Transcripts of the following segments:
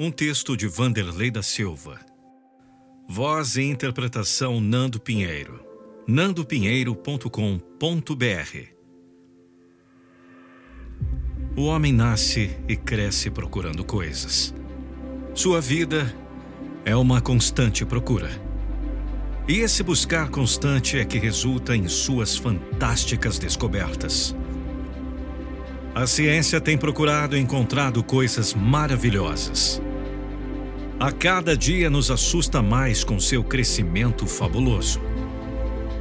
Um texto de Vanderlei da Silva. Voz e interpretação Nando Pinheiro. nandopinheiro.com.br O homem nasce e cresce procurando coisas. Sua vida é uma constante procura. E esse buscar constante é que resulta em suas fantásticas descobertas. A ciência tem procurado e encontrado coisas maravilhosas. A cada dia nos assusta mais com seu crescimento fabuloso.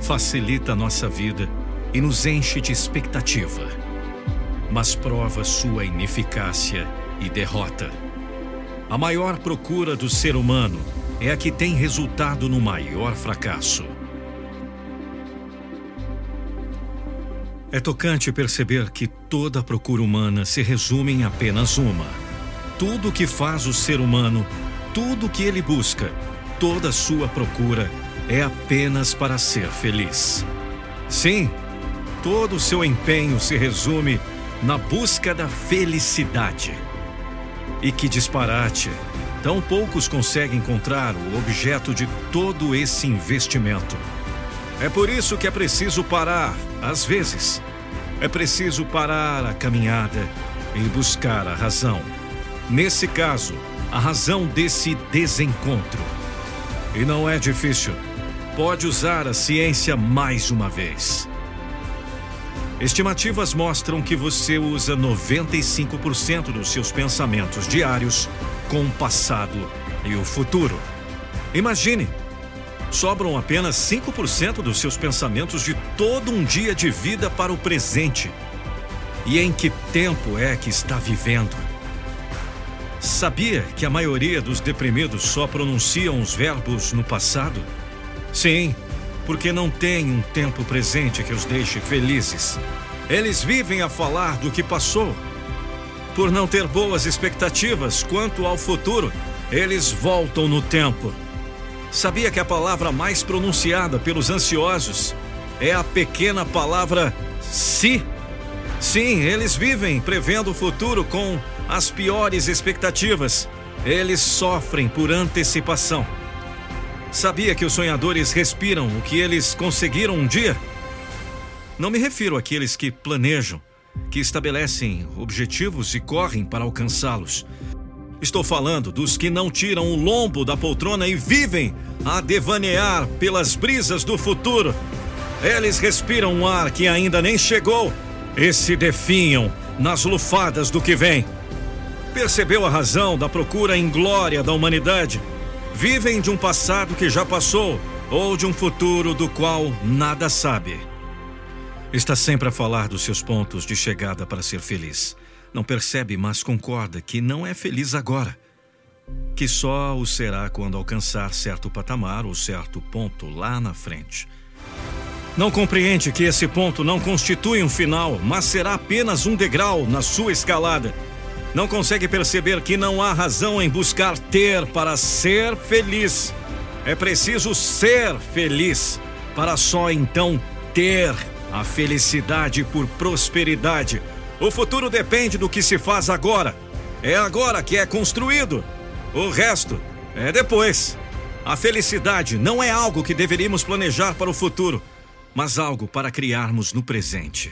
Facilita nossa vida e nos enche de expectativa, mas prova sua ineficácia e derrota. A maior procura do ser humano é a que tem resultado no maior fracasso. É tocante perceber que toda procura humana se resume em apenas uma. Tudo que faz o ser humano, tudo que ele busca, toda sua procura é apenas para ser feliz. Sim, todo o seu empenho se resume na busca da felicidade. E que disparate! Tão poucos conseguem encontrar o objeto de todo esse investimento. É por isso que é preciso parar, às vezes. É preciso parar a caminhada e buscar a razão. Nesse caso, a razão desse desencontro. E não é difícil. Pode usar a ciência mais uma vez. Estimativas mostram que você usa 95% dos seus pensamentos diários com o passado e o futuro. Imagine sobram apenas 5% dos seus pensamentos de todo um dia de vida para o presente. E em que tempo é que está vivendo? Sabia que a maioria dos deprimidos só pronunciam os verbos no passado? Sim, porque não tem um tempo presente que os deixe felizes. Eles vivem a falar do que passou. Por não ter boas expectativas quanto ao futuro, eles voltam no tempo Sabia que a palavra mais pronunciada pelos ansiosos é a pequena palavra se? Sim, eles vivem prevendo o futuro com as piores expectativas. Eles sofrem por antecipação. Sabia que os sonhadores respiram o que eles conseguiram um dia? Não me refiro àqueles que planejam, que estabelecem objetivos e correm para alcançá-los. Estou falando dos que não tiram o lombo da poltrona e vivem a devanear pelas brisas do futuro. Eles respiram um ar que ainda nem chegou e se definham nas lufadas do que vem. Percebeu a razão da procura em glória da humanidade? Vivem de um passado que já passou ou de um futuro do qual nada sabe. Está sempre a falar dos seus pontos de chegada para ser feliz. Não percebe, mas concorda que não é feliz agora. Que só o será quando alcançar certo patamar ou certo ponto lá na frente. Não compreende que esse ponto não constitui um final, mas será apenas um degrau na sua escalada. Não consegue perceber que não há razão em buscar ter para ser feliz. É preciso ser feliz para só então ter a felicidade por prosperidade o futuro depende do que se faz agora. É agora que é construído. O resto é depois. A felicidade não é algo que deveríamos planejar para o futuro, mas algo para criarmos no presente.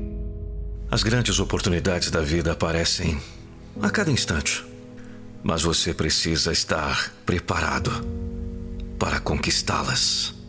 As grandes oportunidades da vida aparecem a cada instante. Mas você precisa estar preparado para conquistá-las.